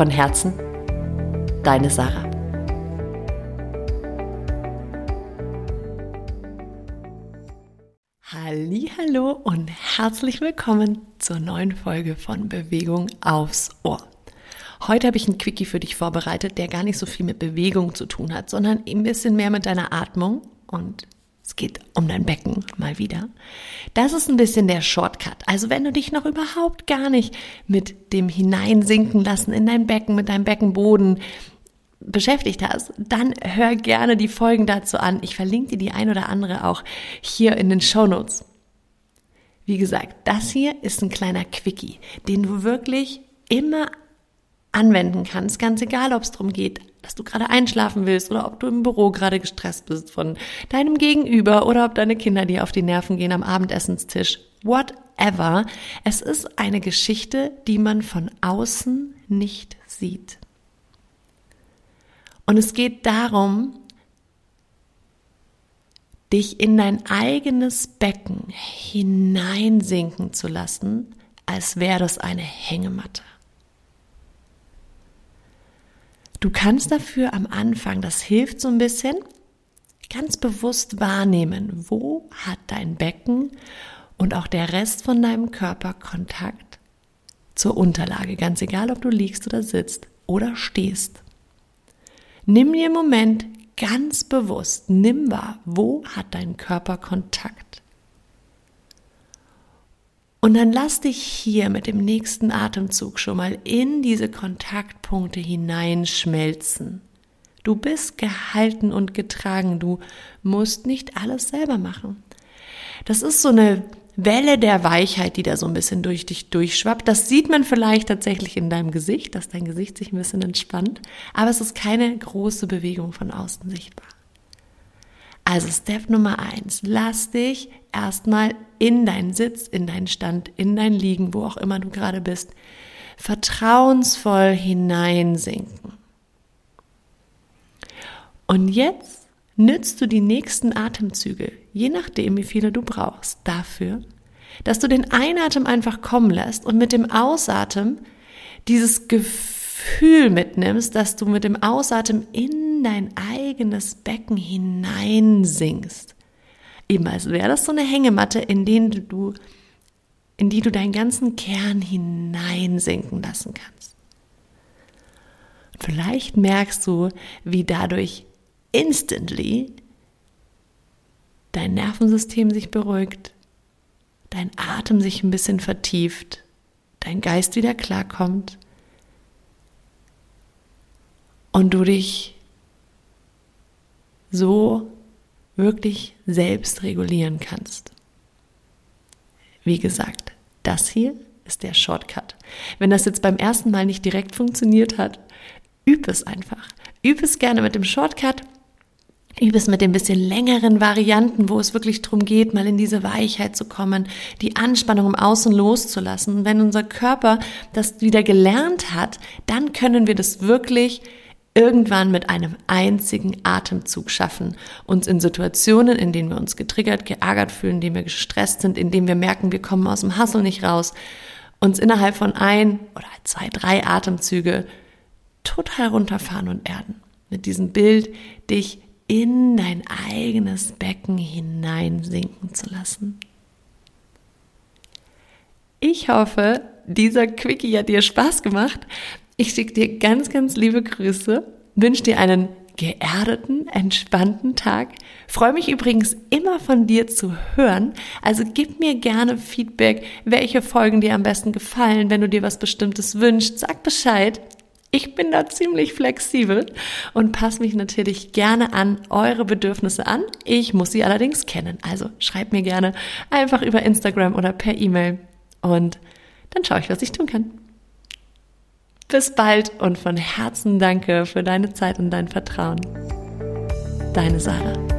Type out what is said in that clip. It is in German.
Von Herzen, deine Sarah. Hallo und herzlich willkommen zur neuen Folge von Bewegung aufs Ohr. Heute habe ich einen Quickie für dich vorbereitet, der gar nicht so viel mit Bewegung zu tun hat, sondern ein bisschen mehr mit deiner Atmung und es geht um dein Becken mal wieder. Das ist ein bisschen der Shortcut. Also wenn du dich noch überhaupt gar nicht mit dem Hineinsinken lassen in dein Becken, mit deinem Beckenboden beschäftigt hast, dann hör gerne die Folgen dazu an. Ich verlinke dir die ein oder andere auch hier in den Show Notes. Wie gesagt, das hier ist ein kleiner Quickie, den du wirklich immer anwenden kannst, ganz egal, ob es darum geht, dass du gerade einschlafen willst oder ob du im Büro gerade gestresst bist von deinem Gegenüber oder ob deine Kinder dir auf die Nerven gehen am Abendessenstisch. Whatever. Es ist eine Geschichte, die man von außen nicht sieht. Und es geht darum, dich in dein eigenes Becken hineinsinken zu lassen, als wäre das eine Hängematte. Du kannst dafür am Anfang, das hilft so ein bisschen, ganz bewusst wahrnehmen, wo hat dein Becken und auch der Rest von deinem Körper Kontakt zur Unterlage, ganz egal, ob du liegst oder sitzt oder stehst. Nimm dir einen Moment ganz bewusst, nimm wahr, wo hat dein Körper Kontakt. Und dann lass dich hier mit dem nächsten Atemzug schon mal in diese Kontaktpunkte hineinschmelzen. Du bist gehalten und getragen, du musst nicht alles selber machen. Das ist so eine Welle der Weichheit, die da so ein bisschen durch dich durchschwappt. Das sieht man vielleicht tatsächlich in deinem Gesicht, dass dein Gesicht sich ein bisschen entspannt, aber es ist keine große Bewegung von außen sichtbar. Also Step Nummer eins, lass dich erstmal in deinen Sitz, in deinen Stand, in dein Liegen, wo auch immer du gerade bist, vertrauensvoll hineinsinken. Und jetzt nützt du die nächsten Atemzüge, je nachdem, wie viele du brauchst, dafür, dass du den Einatmen einfach kommen lässt und mit dem Ausatmen dieses Gefühl mitnimmst, dass du mit dem Ausatmen in dein eigenes Becken hineinsinkst eben als wäre das so eine Hängematte, in, den du, in die du deinen ganzen Kern hineinsinken lassen kannst. Vielleicht merkst du, wie dadurch instantly dein Nervensystem sich beruhigt, dein Atem sich ein bisschen vertieft, dein Geist wieder klarkommt und du dich so wirklich selbst regulieren kannst. Wie gesagt, das hier ist der Shortcut. Wenn das jetzt beim ersten Mal nicht direkt funktioniert hat, üb es einfach. Üb es gerne mit dem Shortcut. Üb es mit den bisschen längeren Varianten, wo es wirklich darum geht, mal in diese Weichheit zu kommen, die Anspannung im Außen loszulassen. Und wenn unser Körper das wieder gelernt hat, dann können wir das wirklich irgendwann mit einem einzigen Atemzug schaffen, uns in Situationen, in denen wir uns getriggert, geärgert fühlen, in denen wir gestresst sind, in denen wir merken, wir kommen aus dem Hassel nicht raus, uns innerhalb von ein oder zwei, drei Atemzüge total runterfahren und erden. Mit diesem Bild dich in dein eigenes Becken hineinsinken zu lassen. Ich hoffe, dieser Quickie hat dir Spaß gemacht. Ich schicke dir ganz, ganz liebe Grüße, wünsche dir einen geerdeten, entspannten Tag. Freue mich übrigens immer von dir zu hören. Also gib mir gerne Feedback, welche Folgen dir am besten gefallen. Wenn du dir was Bestimmtes wünschst, sag Bescheid. Ich bin da ziemlich flexibel und passe mich natürlich gerne an eure Bedürfnisse an. Ich muss sie allerdings kennen. Also schreib mir gerne einfach über Instagram oder per E-Mail und dann schaue ich, was ich tun kann. Bis bald und von Herzen danke für deine Zeit und dein Vertrauen. Deine Sarah.